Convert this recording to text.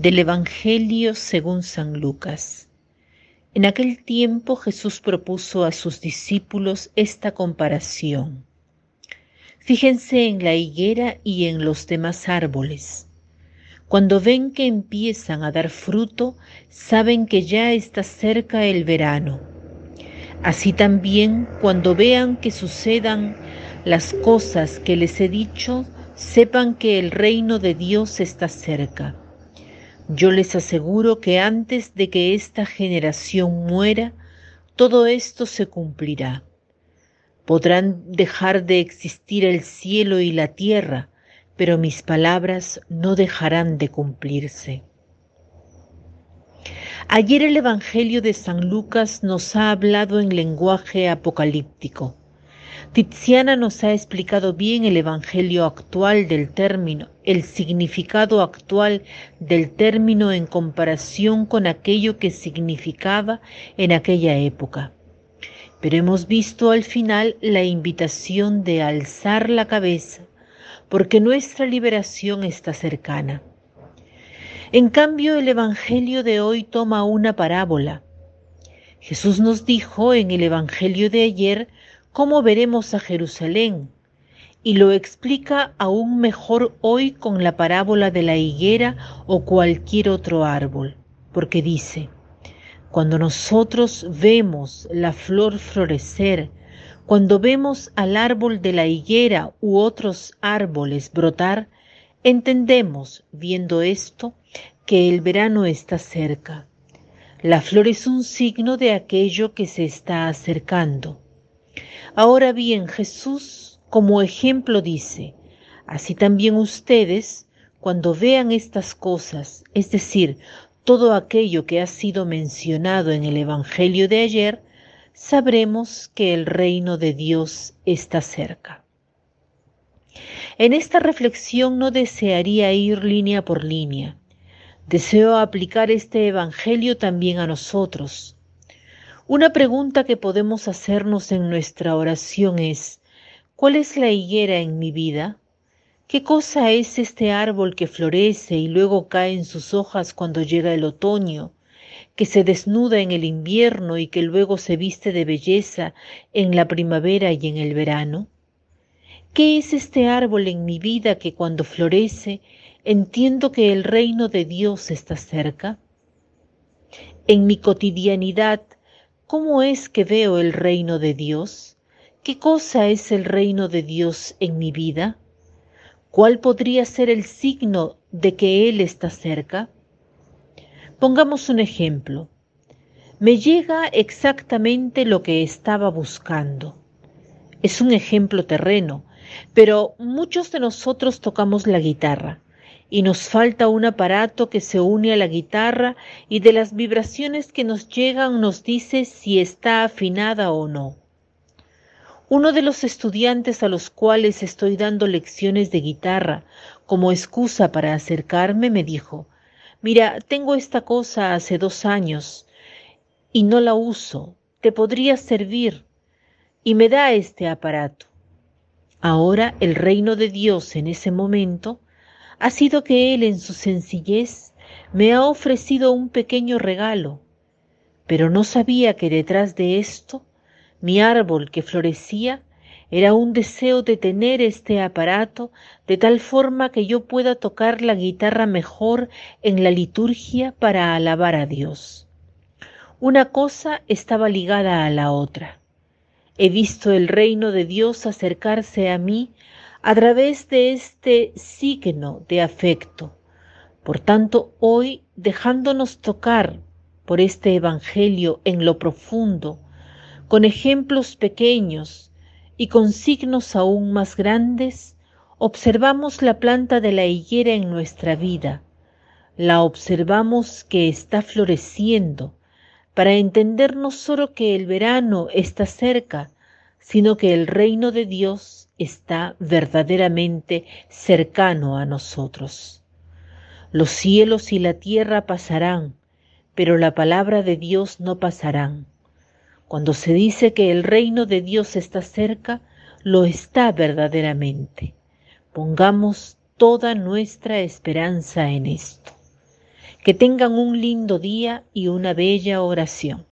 Del Evangelio según San Lucas. En aquel tiempo Jesús propuso a sus discípulos esta comparación. Fíjense en la higuera y en los demás árboles. Cuando ven que empiezan a dar fruto, saben que ya está cerca el verano. Así también, cuando vean que sucedan las cosas que les he dicho, sepan que el reino de Dios está cerca. Yo les aseguro que antes de que esta generación muera, todo esto se cumplirá. Podrán dejar de existir el cielo y la tierra, pero mis palabras no dejarán de cumplirse. Ayer el Evangelio de San Lucas nos ha hablado en lenguaje apocalíptico. Tiziana nos ha explicado bien el evangelio actual del término, el significado actual del término en comparación con aquello que significaba en aquella época. Pero hemos visto al final la invitación de alzar la cabeza, porque nuestra liberación está cercana. En cambio, el Evangelio de hoy toma una parábola. Jesús nos dijo en el Evangelio de ayer cómo veremos a Jerusalén y lo explica aún mejor hoy con la parábola de la higuera o cualquier otro árbol, porque dice, cuando nosotros vemos la flor florecer, cuando vemos al árbol de la higuera u otros árboles brotar, entendemos, viendo esto, que el verano está cerca. La flor es un signo de aquello que se está acercando. Ahora bien, Jesús como ejemplo dice, así también ustedes, cuando vean estas cosas, es decir, todo aquello que ha sido mencionado en el Evangelio de ayer, sabremos que el reino de Dios está cerca. En esta reflexión no desearía ir línea por línea. Deseo aplicar este Evangelio también a nosotros, una pregunta que podemos hacernos en nuestra oración es, ¿cuál es la higuera en mi vida? ¿Qué cosa es este árbol que florece y luego cae en sus hojas cuando llega el otoño, que se desnuda en el invierno y que luego se viste de belleza en la primavera y en el verano? ¿Qué es este árbol en mi vida que cuando florece entiendo que el reino de Dios está cerca? En mi cotidianidad, ¿Cómo es que veo el reino de Dios? ¿Qué cosa es el reino de Dios en mi vida? ¿Cuál podría ser el signo de que Él está cerca? Pongamos un ejemplo. Me llega exactamente lo que estaba buscando. Es un ejemplo terreno, pero muchos de nosotros tocamos la guitarra y nos falta un aparato que se une a la guitarra y de las vibraciones que nos llegan nos dice si está afinada o no. Uno de los estudiantes a los cuales estoy dando lecciones de guitarra como excusa para acercarme me dijo, mira, tengo esta cosa hace dos años y no la uso, te podría servir y me da este aparato. Ahora el reino de Dios en ese momento ha sido que Él en su sencillez me ha ofrecido un pequeño regalo, pero no sabía que detrás de esto, mi árbol que florecía, era un deseo de tener este aparato de tal forma que yo pueda tocar la guitarra mejor en la liturgia para alabar a Dios. Una cosa estaba ligada a la otra. He visto el reino de Dios acercarse a mí a través de este signo de afecto. Por tanto, hoy, dejándonos tocar por este Evangelio en lo profundo, con ejemplos pequeños y con signos aún más grandes, observamos la planta de la higuera en nuestra vida, la observamos que está floreciendo, para entender no solo que el verano está cerca, sino que el reino de Dios está verdaderamente cercano a nosotros. Los cielos y la tierra pasarán, pero la palabra de Dios no pasarán. Cuando se dice que el reino de Dios está cerca, lo está verdaderamente. Pongamos toda nuestra esperanza en esto. Que tengan un lindo día y una bella oración.